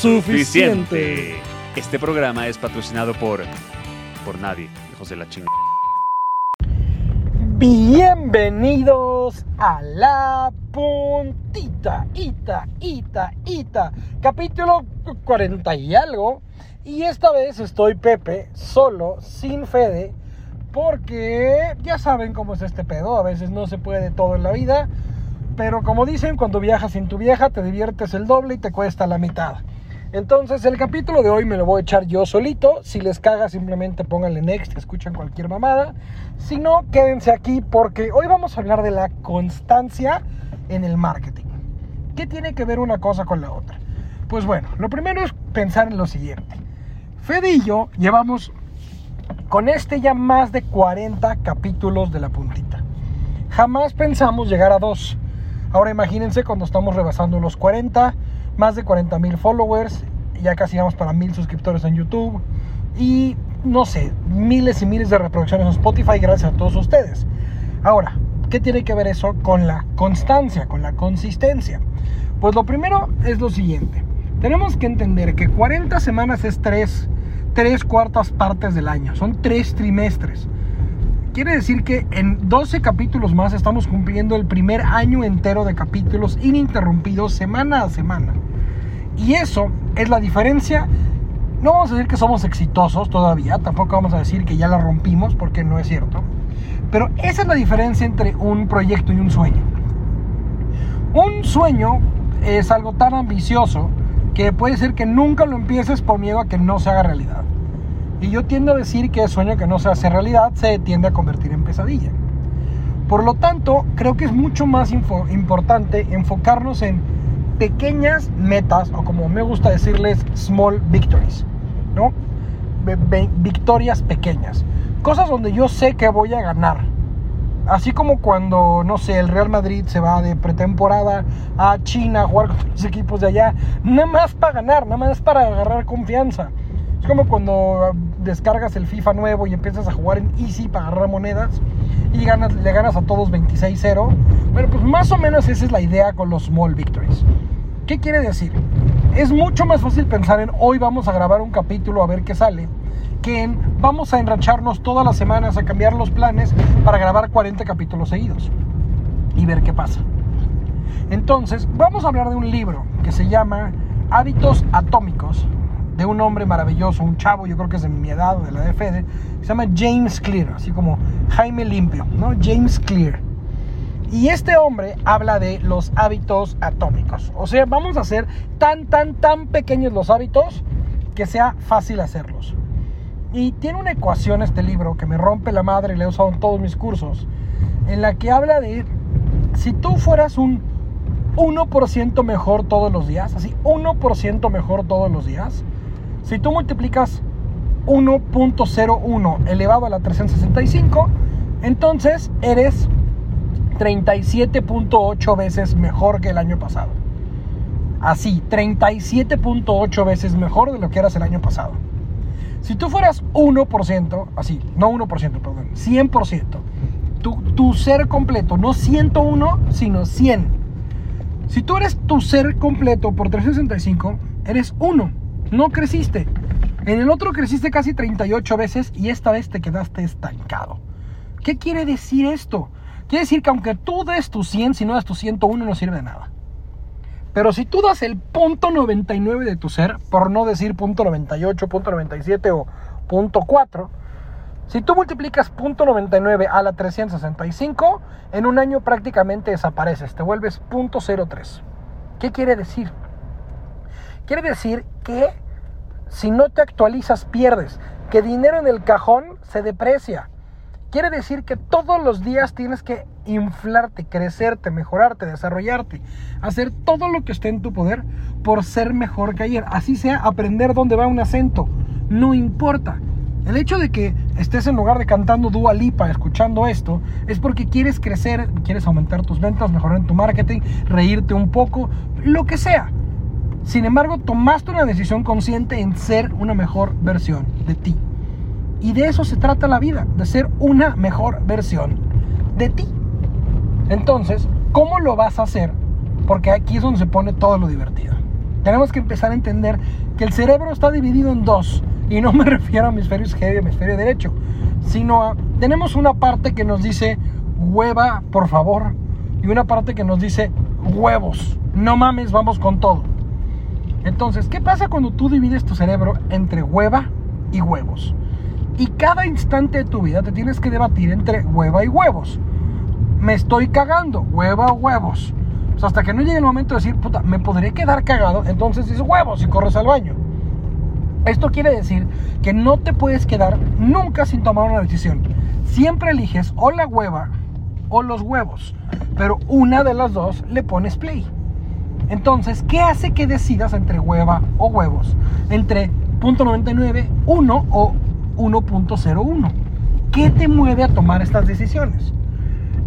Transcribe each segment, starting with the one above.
suficiente. Este programa es patrocinado por por nadie, hijos de la chingada. Bienvenidos a la puntita, ita, ita, ita, capítulo 40 y algo. Y esta vez estoy Pepe, solo, sin Fede, porque ya saben cómo es este pedo, a veces no se puede todo en la vida, pero como dicen, cuando viajas sin tu vieja te diviertes el doble y te cuesta la mitad. Entonces el capítulo de hoy me lo voy a echar yo solito. Si les caga simplemente pónganle next, escuchan cualquier mamada. Si no, quédense aquí porque hoy vamos a hablar de la constancia en el marketing. ¿Qué tiene que ver una cosa con la otra? Pues bueno, lo primero es pensar en lo siguiente. Fede y yo llevamos con este ya más de 40 capítulos de la puntita. Jamás pensamos llegar a dos. Ahora imagínense cuando estamos rebasando los 40 más de 40 mil followers, ya casi vamos para mil suscriptores en YouTube y no sé, miles y miles de reproducciones en Spotify gracias a todos ustedes. Ahora, ¿qué tiene que ver eso con la constancia, con la consistencia? Pues lo primero es lo siguiente. Tenemos que entender que 40 semanas es 3, 3 cuartas partes del año, son 3 trimestres. Quiere decir que en 12 capítulos más estamos cumpliendo el primer año entero de capítulos ininterrumpidos semana a semana. Y eso es la diferencia. No vamos a decir que somos exitosos todavía, tampoco vamos a decir que ya la rompimos, porque no es cierto. Pero esa es la diferencia entre un proyecto y un sueño. Un sueño es algo tan ambicioso que puede ser que nunca lo empieces por miedo a que no se haga realidad. Y yo tiendo a decir que el sueño que no se hace realidad se tiende a convertir en pesadilla. Por lo tanto, creo que es mucho más importante enfocarnos en pequeñas metas, o como me gusta decirles, small victories, ¿no? victorias pequeñas. Cosas donde yo sé que voy a ganar. Así como cuando, no sé, el Real Madrid se va de pretemporada a China a jugar con los equipos de allá, nada más para ganar, nada más para agarrar confianza. Es como cuando descargas el FIFA nuevo y empiezas a jugar en Easy para agarrar monedas y ganas, le ganas a todos 26-0. Bueno, pues más o menos esa es la idea con los small victories. ¿Qué quiere decir? Es mucho más fácil pensar en hoy vamos a grabar un capítulo a ver qué sale, que en vamos a enracharnos todas las semanas a cambiar los planes para grabar 40 capítulos seguidos y ver qué pasa. Entonces, vamos a hablar de un libro que se llama Hábitos Atómicos, de un hombre maravilloso, un chavo, yo creo que es de mi edad, de la de se llama James Clear, así como Jaime Limpio, ¿no? James Clear. Y este hombre habla de los hábitos atómicos. O sea, vamos a hacer tan, tan, tan pequeños los hábitos que sea fácil hacerlos. Y tiene una ecuación este libro que me rompe la madre y le he usado en todos mis cursos, en la que habla de si tú fueras un 1% mejor todos los días, así 1% mejor todos los días, si tú multiplicas 1.01 elevado a la 365, entonces eres 37.8 veces mejor que el año pasado. Así, 37.8 veces mejor de lo que eras el año pasado. Si tú fueras 1%, así, no 1%, perdón, 100%, tu, ser completo, no 101, sino 100. Si tú eres tu ser completo por 365, eres 1, no creciste. En el otro creciste casi 38 veces y esta vez te quedaste estancado. ¿Qué quiere decir esto? Quiere decir que aunque tú des tu 100, si no das tu 101 no sirve de nada. Pero si tú das el punto 99 de tu ser, por no decir punto 98, punto 97 o punto 4, si tú multiplicas punto 99 a la 365, en un año prácticamente desapareces, te vuelves punto 03. ¿Qué quiere decir? Quiere decir que si no te actualizas pierdes, que dinero en el cajón se deprecia Quiere decir que todos los días tienes que inflarte, crecerte, mejorarte, desarrollarte, hacer todo lo que esté en tu poder por ser mejor que ayer. Así sea aprender dónde va un acento, no importa. El hecho de que estés en lugar de cantando Dua Lipa escuchando esto es porque quieres crecer, quieres aumentar tus ventas, mejorar en tu marketing, reírte un poco, lo que sea. Sin embargo, tomaste una decisión consciente en ser una mejor versión de ti. Y de eso se trata la vida, de ser una mejor versión de ti. Entonces, ¿cómo lo vas a hacer? Porque aquí es donde se pone todo lo divertido. Tenemos que empezar a entender que el cerebro está dividido en dos. Y no me refiero a hemisferio izquierdo y hemisferio derecho. Sino a, tenemos una parte que nos dice hueva, por favor. Y una parte que nos dice huevos. No mames, vamos con todo. Entonces, ¿qué pasa cuando tú divides tu cerebro entre hueva y huevos? Y cada instante de tu vida te tienes que debatir entre hueva y huevos. Me estoy cagando, hueva o huevos. Pues hasta que no llegue el momento de decir, puta, me podré quedar cagado, entonces dices huevos y corres al baño. Esto quiere decir que no te puedes quedar nunca sin tomar una decisión. Siempre eliges o la hueva o los huevos, pero una de las dos le pones play. Entonces, ¿qué hace que decidas entre hueva o huevos? Entre .99, 1 o 1.01. ¿Qué te mueve a tomar estas decisiones?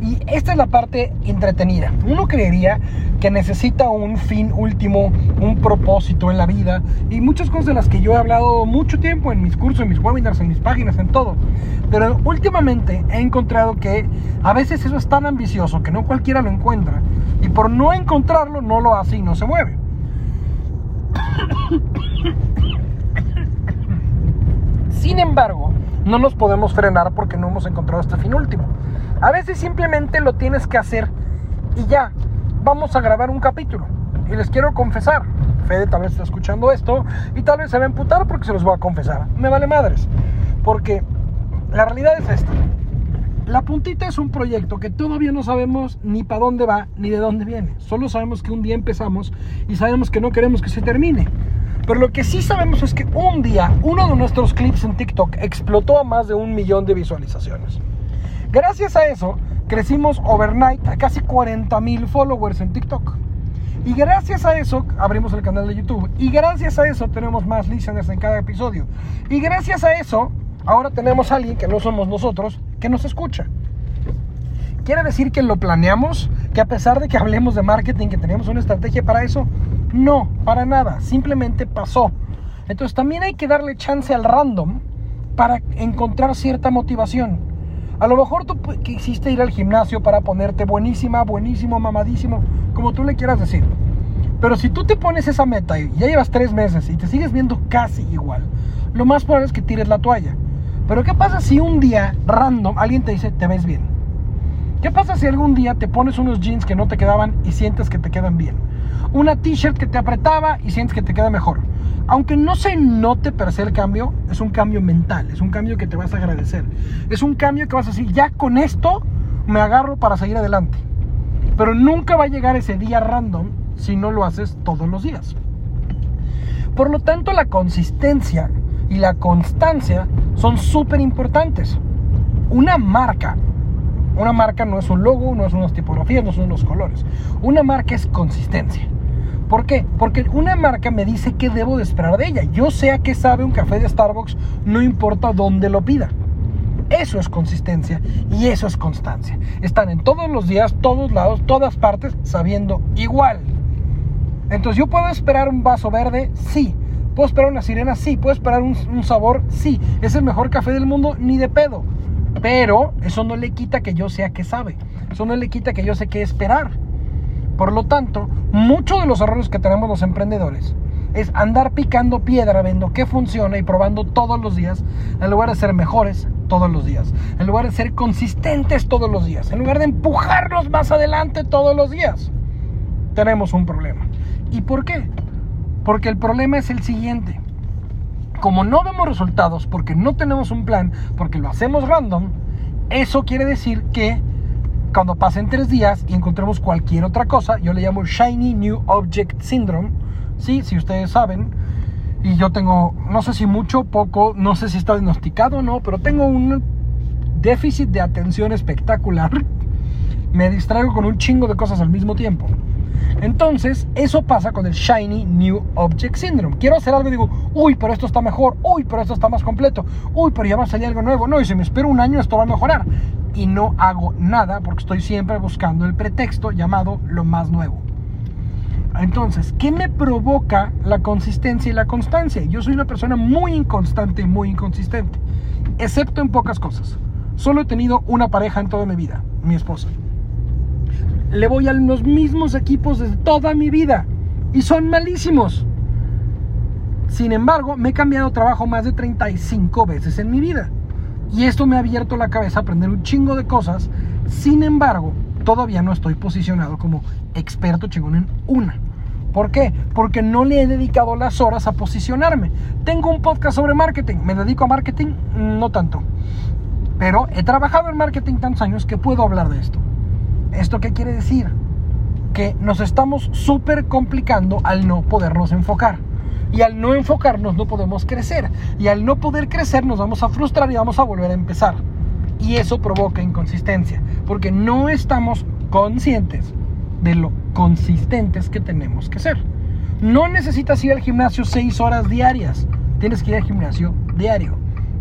Y esta es la parte entretenida. Uno creería que necesita un fin último, un propósito en la vida y muchas cosas de las que yo he hablado mucho tiempo en mis cursos, en mis webinars, en mis páginas, en todo. Pero últimamente he encontrado que a veces eso es tan ambicioso que no cualquiera lo encuentra por no encontrarlo no lo hace y no se mueve. Sin embargo, no nos podemos frenar porque no hemos encontrado este fin último. A veces simplemente lo tienes que hacer y ya, vamos a grabar un capítulo. Y les quiero confesar, Fede tal vez está escuchando esto y tal vez se va a emputar porque se los voy a confesar. Me vale madres. Porque la realidad es esta. La puntita es un proyecto que todavía no sabemos ni para dónde va ni de dónde viene. Solo sabemos que un día empezamos y sabemos que no queremos que se termine. Pero lo que sí sabemos es que un día uno de nuestros clips en TikTok explotó a más de un millón de visualizaciones. Gracias a eso crecimos overnight a casi 40 mil followers en TikTok. Y gracias a eso abrimos el canal de YouTube. Y gracias a eso tenemos más listeners en cada episodio. Y gracias a eso ahora tenemos a alguien que no somos nosotros que nos escucha. ¿Quiere decir que lo planeamos? Que a pesar de que hablemos de marketing, que tenemos una estrategia para eso, no, para nada, simplemente pasó. Entonces también hay que darle chance al random para encontrar cierta motivación. A lo mejor tú quisiste ir al gimnasio para ponerte buenísima, buenísimo, mamadísimo, como tú le quieras decir. Pero si tú te pones esa meta y ya llevas tres meses y te sigues viendo casi igual, lo más probable es que tires la toalla. Pero ¿qué pasa si un día random alguien te dice te ves bien? ¿Qué pasa si algún día te pones unos jeans que no te quedaban y sientes que te quedan bien? una t-shirt que te apretaba y sientes que te queda mejor. Aunque no se note per se el cambio, es un cambio mental, es un cambio que te vas a agradecer. Es un cambio que vas a decir, ya con esto me agarro para seguir adelante. Pero nunca va a llegar ese día random si no lo haces todos los días. Por lo tanto, la consistencia y la constancia son súper importantes. Una marca, una marca no es un logo, no es unas tipografías, no son unos colores. Una marca es consistencia. ¿Por qué? Porque una marca me dice qué debo de esperar de ella. Yo sé a qué sabe un café de Starbucks, no importa dónde lo pida. Eso es consistencia y eso es constancia. Están en todos los días, todos lados, todas partes, sabiendo igual. Entonces, ¿yo puedo esperar un vaso verde? Sí. ¿Puedo esperar una sirena? Sí. ¿Puedo esperar un, sabor? Sí. ¿Es el mejor café del mundo? Ni de pedo. Pero eso no le quita que yo sea que sabe. Eso no le quita que yo sé qué esperar. Por lo tanto, muchos de los errores que tenemos los emprendedores es andar picando piedra, viendo qué funciona y probando todos los días, en lugar de ser mejores todos los días, en lugar de ser consistentes todos los días, en lugar de empujarnos más adelante todos los días. Tenemos un problema. ¿Y por qué? Porque el problema es el siguiente. Como no vemos resultados, porque no tenemos un plan, porque lo hacemos random, eso quiere decir que cuando pasen tres días y encontremos cualquier otra cosa, yo le llamo Shiny New Object Syndrome, ¿sí? si ustedes saben, y yo tengo, no sé si mucho, poco, no sé si está diagnosticado o no, pero tengo un déficit de atención espectacular, me distraigo con un chingo de cosas al mismo tiempo. Entonces, eso pasa con el Shiny New Object Syndrome. Quiero hacer algo y digo, uy, pero esto está mejor, uy, pero esto está más completo, uy, pero ya va a salir algo nuevo. No, y si me espero un año, esto va a mejorar. Y no hago nada porque estoy siempre buscando el pretexto llamado lo más nuevo. Entonces, ¿qué me provoca la consistencia y la constancia? Yo soy una persona muy inconstante y muy inconsistente, excepto en pocas cosas. Solo he tenido una pareja en toda mi vida, mi esposa le voy a los mismos equipos desde toda mi vida y son malísimos. Sin embargo, me he cambiado trabajo más de 35 veces en mi vida. Y esto me ha abierto la cabeza a aprender un chingo de cosas. Sin embargo, todavía no estoy posicionado como experto chingón en una. ¿Por qué? Porque no le he dedicado las horas a posicionarme. Tengo un podcast sobre marketing. ¿Me dedico a marketing? No tanto. Pero he trabajado en marketing tantos años que puedo hablar de esto. ¿Esto qué quiere decir? Que nos estamos súper complicando al no podernos enfocar. Y al no enfocarnos no podemos crecer. Y al no poder crecer nos vamos a frustrar y vamos a volver a empezar. Y eso provoca inconsistencia. Porque no estamos conscientes de lo consistentes que tenemos que ser. No necesitas ir al gimnasio seis horas diarias. Tienes que ir al gimnasio diario.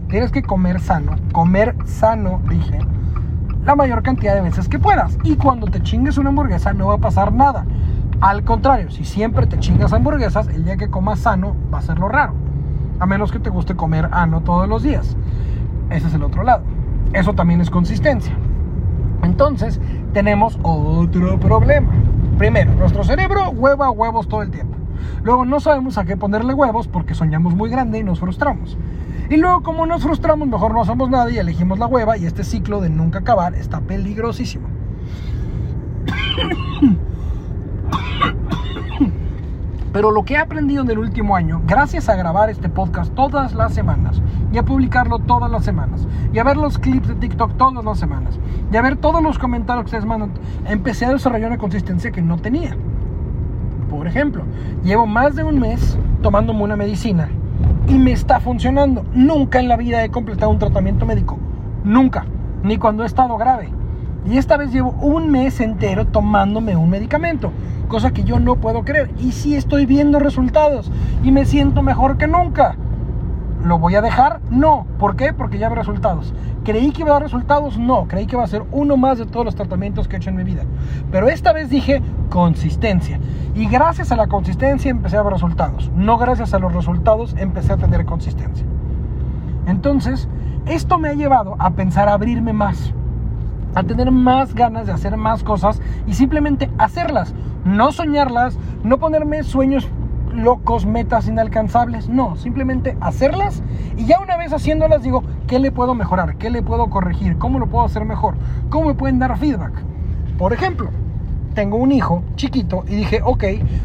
Tienes que comer sano. Comer sano, dije la mayor cantidad de veces que puedas. Y cuando te chingues una hamburguesa no va a pasar nada. Al contrario, si siempre te chingas hamburguesas, el día que comas sano va a ser lo raro. A menos que te guste comer ano todos los días. Ese es el otro lado. Eso también es consistencia. Entonces, tenemos otro problema. Primero, nuestro cerebro hueva huevos todo el tiempo. Luego no sabemos a qué ponerle huevos porque soñamos muy grande y nos frustramos. Y luego como nos frustramos, mejor no hacemos nada y elegimos la hueva y este ciclo de nunca acabar está peligrosísimo. Pero lo que he aprendido en el último año, gracias a grabar este podcast todas las semanas, y a publicarlo todas las semanas, y a ver los clips de TikTok todas las semanas, y a ver todos los comentarios que ustedes mandan, empecé a desarrollar una consistencia que no tenía. Por ejemplo, llevo más de un mes tomándome una medicina y me está funcionando. Nunca en la vida he completado un tratamiento médico. Nunca. Ni cuando he estado grave. Y esta vez llevo un mes entero tomándome un medicamento. Cosa que yo no puedo creer. Y sí estoy viendo resultados. Y me siento mejor que nunca. ¿Lo voy a dejar? No. ¿Por qué? Porque ya ve resultados. ¿Creí que iba a dar resultados? No. Creí que va a ser uno más de todos los tratamientos que he hecho en mi vida. Pero esta vez dije consistencia. Y gracias a la consistencia empecé a ver resultados. No gracias a los resultados empecé a tener consistencia. Entonces, esto me ha llevado a pensar a abrirme más. A tener más ganas de hacer más cosas y simplemente hacerlas. No soñarlas, no ponerme sueños locos, metas inalcanzables. No, simplemente hacerlas y ya una vez haciéndolas digo, ¿qué le puedo mejorar? ¿Qué le puedo corregir? ¿Cómo lo puedo hacer mejor? ¿Cómo me pueden dar feedback? Por ejemplo, tengo un hijo chiquito y dije, ok,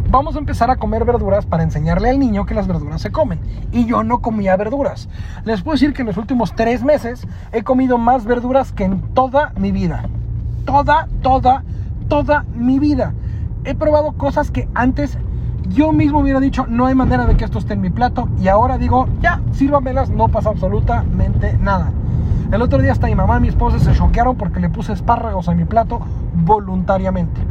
vamos a empezar a comer verduras para enseñarle al niño que las verduras se comen. Y yo no comía verduras. Les puedo decir que en los últimos tres meses he comido más verduras que en toda mi vida. Toda, toda, toda mi vida. He probado cosas que antes yo mismo hubiera dicho, no hay manera de que esto esté en mi plato. Y ahora digo, ya, sírvamelas, no pasa absolutamente nada. El otro día hasta mi mamá y mi esposa se choquearon porque le puse espárragos a mi plato voluntariamente.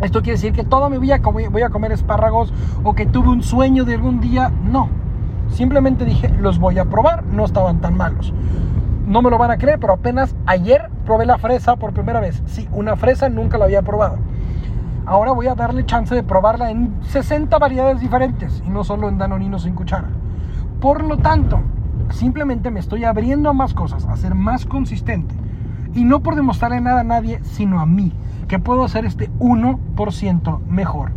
Esto quiere decir que toda mi vida voy a comer espárragos o que tuve un sueño de algún día. No. Simplemente dije, los voy a probar, no estaban tan malos. No me lo van a creer, pero apenas ayer probé la fresa por primera vez. Sí, una fresa nunca la había probado. Ahora voy a darle chance de probarla en 60 variedades diferentes y no solo en danonino sin cuchara. Por lo tanto, simplemente me estoy abriendo a más cosas, a ser más consistente. Y no por demostrarle nada a nadie, sino a mí, que puedo hacer este 1% mejor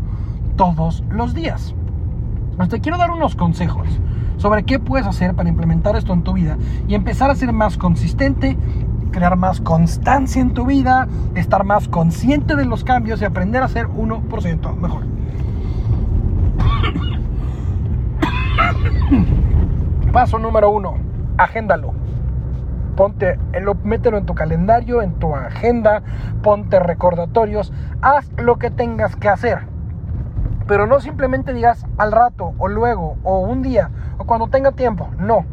todos los días. Te quiero dar unos consejos sobre qué puedes hacer para implementar esto en tu vida y empezar a ser más consistente crear más constancia en tu vida, estar más consciente de los cambios y aprender a ser 1% mejor. Paso número uno, agéndalo. Ponte, mételo en tu calendario, en tu agenda, ponte recordatorios, haz lo que tengas que hacer. Pero no simplemente digas al rato, o luego, o un día, o cuando tenga tiempo. No.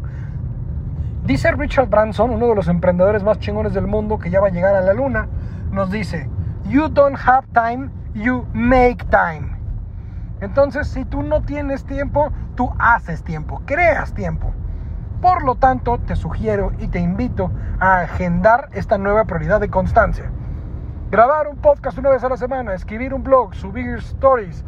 Dice Richard Branson, uno de los emprendedores más chingones del mundo que ya va a llegar a la luna, nos dice, You don't have time, you make time. Entonces, si tú no tienes tiempo, tú haces tiempo, creas tiempo. Por lo tanto, te sugiero y te invito a agendar esta nueva prioridad de constancia. Grabar un podcast una vez a la semana, escribir un blog, subir stories,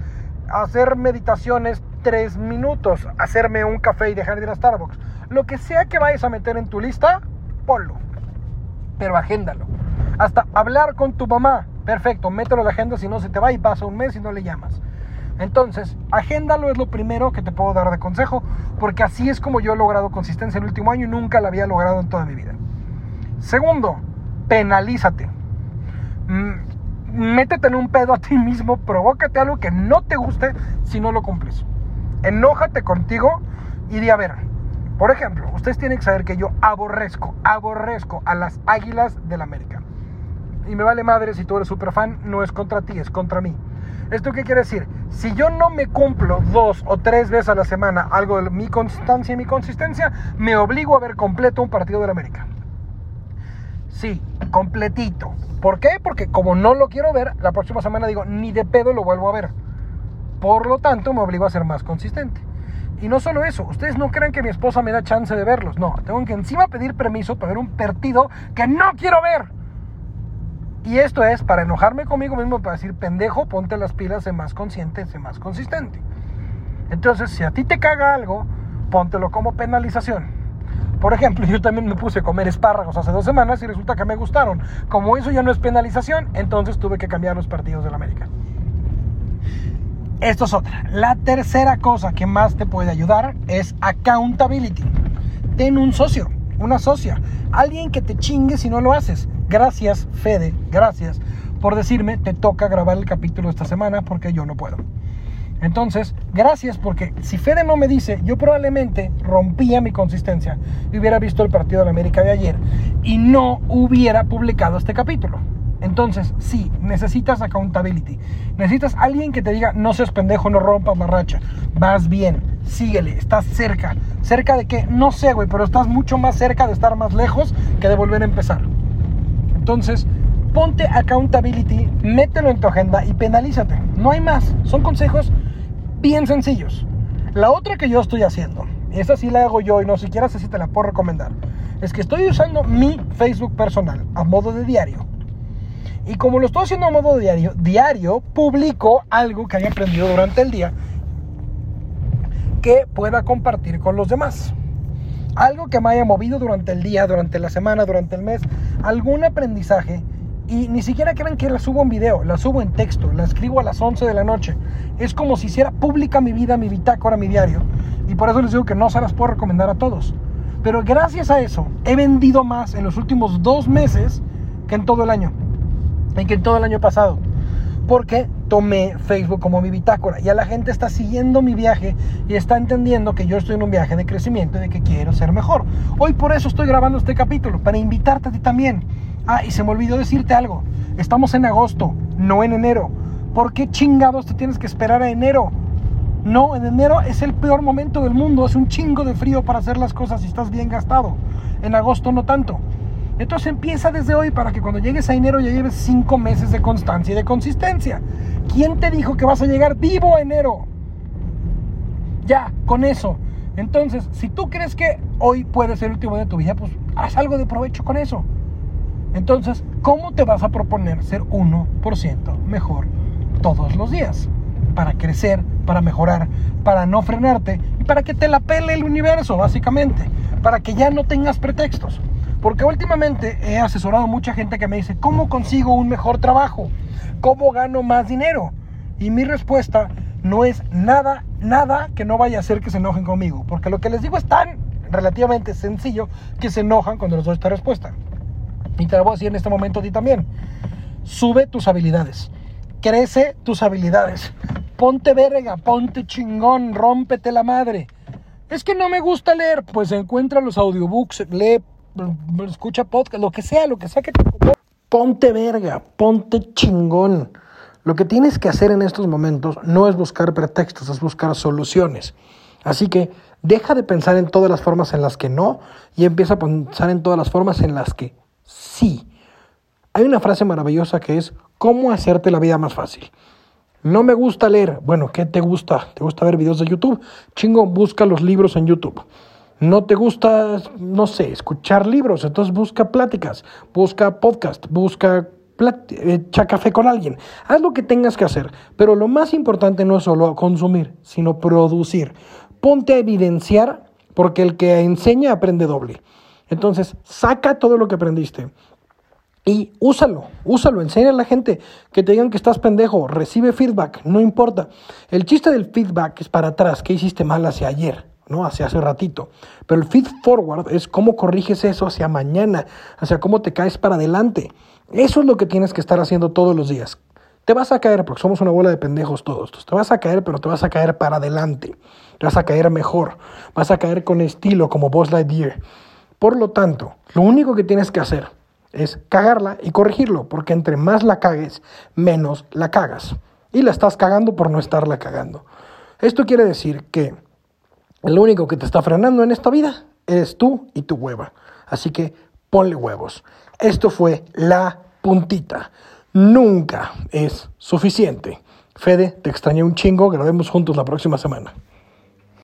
hacer meditaciones tres minutos, hacerme un café y dejar de ir a Starbucks. Lo que sea que vayas a meter en tu lista, ponlo. Pero agéndalo. Hasta hablar con tu mamá. Perfecto, mételo en la agenda, si no se te va y pasa un mes y no le llamas. Entonces, agéndalo es lo primero que te puedo dar de consejo, porque así es como yo he logrado consistencia el último año y nunca la había logrado en toda mi vida. Segundo, penalízate. Mm, métete en un pedo a ti mismo, provócate algo que no te guste si no lo cumples. Enójate contigo y di a ver. Por ejemplo, ustedes tienen que saber que yo aborrezco, aborrezco a las águilas del América. Y me vale madre si tú eres super fan, no es contra ti, es contra mí. ¿Esto qué quiere decir? Si yo no me cumplo dos o tres veces a la semana algo de mi constancia y mi consistencia, me obligo a ver completo un partido del América. Sí, completito. ¿Por qué? Porque como no lo quiero ver, la próxima semana digo, ni de pedo lo vuelvo a ver. Por lo tanto, me obligo a ser más consistente. Y no solo eso, ustedes no crean que mi esposa me da chance de verlos. No, tengo que encima pedir permiso para ver un partido que no quiero ver. Y esto es para enojarme conmigo mismo, para decir, pendejo, ponte las pilas, sé más consciente, sé más consistente. Entonces, si a ti te caga algo, póntelo como penalización. Por ejemplo, yo también me puse a comer espárragos hace dos semanas y resulta que me gustaron. Como eso ya no es penalización, entonces tuve que cambiar los partidos de la América. Esto es otra. La tercera cosa que más te puede ayudar es accountability. Ten un socio, una socia, alguien que te chingue si no lo haces. Gracias, Fede, gracias por decirme, te toca grabar el capítulo esta semana porque yo no puedo. Entonces, gracias porque si Fede no me dice, yo probablemente rompía mi consistencia y hubiera visto el partido de la América de ayer y no hubiera publicado este capítulo. Entonces, sí, necesitas accountability. Necesitas alguien que te diga, no seas pendejo, no rompas la racha. Vas bien, síguele, estás cerca. ¿Cerca de qué? No sé, güey, pero estás mucho más cerca de estar más lejos que de volver a empezar. Entonces, ponte accountability, mételo en tu agenda y penalízate. No hay más. Son consejos bien sencillos. La otra que yo estoy haciendo, y esta sí la hago yo y no siquiera sé te la puedo recomendar, es que estoy usando mi Facebook personal a modo de diario. Y como lo estoy haciendo a modo diario, diario publico algo que haya aprendido durante el día que pueda compartir con los demás. Algo que me haya movido durante el día, durante la semana, durante el mes, algún aprendizaje. Y ni siquiera crean que la subo en video, la subo en texto, la escribo a las 11 de la noche. Es como si hiciera pública mi vida, mi bitácora, mi diario. Y por eso les digo que no se las puedo recomendar a todos. Pero gracias a eso he vendido más en los últimos dos meses que en todo el año. En que todo el año pasado. Porque tomé Facebook como mi bitácora. Y a la gente está siguiendo mi viaje y está entendiendo que yo estoy en un viaje de crecimiento y de que quiero ser mejor. Hoy por eso estoy grabando este capítulo, para invitarte a ti también. Ah, y se me olvidó decirte algo. Estamos en agosto, no en enero. ¿Por qué chingados te tienes que esperar a enero? No, en enero es el peor momento del mundo. Es un chingo de frío para hacer las cosas y estás bien gastado. En agosto no tanto. Entonces empieza desde hoy para que cuando llegues a enero ya lleves cinco meses de constancia y de consistencia. ¿Quién te dijo que vas a llegar vivo a enero? Ya, con eso. Entonces, si tú crees que hoy puede ser el último día de tu vida, pues haz algo de provecho con eso. Entonces, ¿cómo te vas a proponer ser 1% mejor todos los días? Para crecer, para mejorar, para no frenarte y para que te la pele el universo, básicamente. Para que ya no tengas pretextos. Porque últimamente he asesorado a mucha gente que me dice, ¿cómo consigo un mejor trabajo? ¿Cómo gano más dinero? Y mi respuesta no es nada, nada que no vaya a hacer que se enojen conmigo. Porque lo que les digo es tan relativamente sencillo que se enojan cuando les doy esta respuesta. Y te lo voy a decir en este momento a ti también. Sube tus habilidades. Crece tus habilidades. Ponte verga, ponte chingón, rómpete la madre. Es que no me gusta leer, pues encuentra los audiobooks, lee escucha podcast, lo que sea, lo que sea que te Ponte verga, ponte chingón. Lo que tienes que hacer en estos momentos no es buscar pretextos, es buscar soluciones. Así que Deja de pensar en todas las formas en las que no y empieza a pensar en todas las formas en las que sí. Hay una frase maravillosa que es cómo hacerte la vida más fácil. No me gusta leer. Bueno, ¿qué te gusta? ¿Te gusta ver videos de YouTube? Chingo, busca los libros en YouTube. No te gusta, no sé, escuchar libros, entonces busca pláticas, busca podcast, busca echa café con alguien. Haz lo que tengas que hacer, pero lo más importante no es solo consumir, sino producir. Ponte a evidenciar, porque el que enseña aprende doble. Entonces, saca todo lo que aprendiste y úsalo, úsalo, enseña a la gente que te digan que estás pendejo, recibe feedback, no importa. El chiste del feedback es para atrás, ¿qué hiciste mal hacia ayer? ¿No? Hacia hace ratito. Pero el feed forward es cómo corriges eso hacia mañana, hacia cómo te caes para adelante. Eso es lo que tienes que estar haciendo todos los días. Te vas a caer, porque somos una bola de pendejos todos. Te vas a caer, pero te vas a caer para adelante. Te vas a caer mejor. Vas a caer con estilo, como Buzz Lightyear. Por lo tanto, lo único que tienes que hacer es cagarla y corregirlo, porque entre más la cagues, menos la cagas. Y la estás cagando por no estarla cagando. Esto quiere decir que lo único que te está frenando en esta vida eres tú y tu hueva. Así que ponle huevos. Esto fue la puntita. Nunca es suficiente. Fede, te extrañé un chingo, grabemos juntos la próxima semana.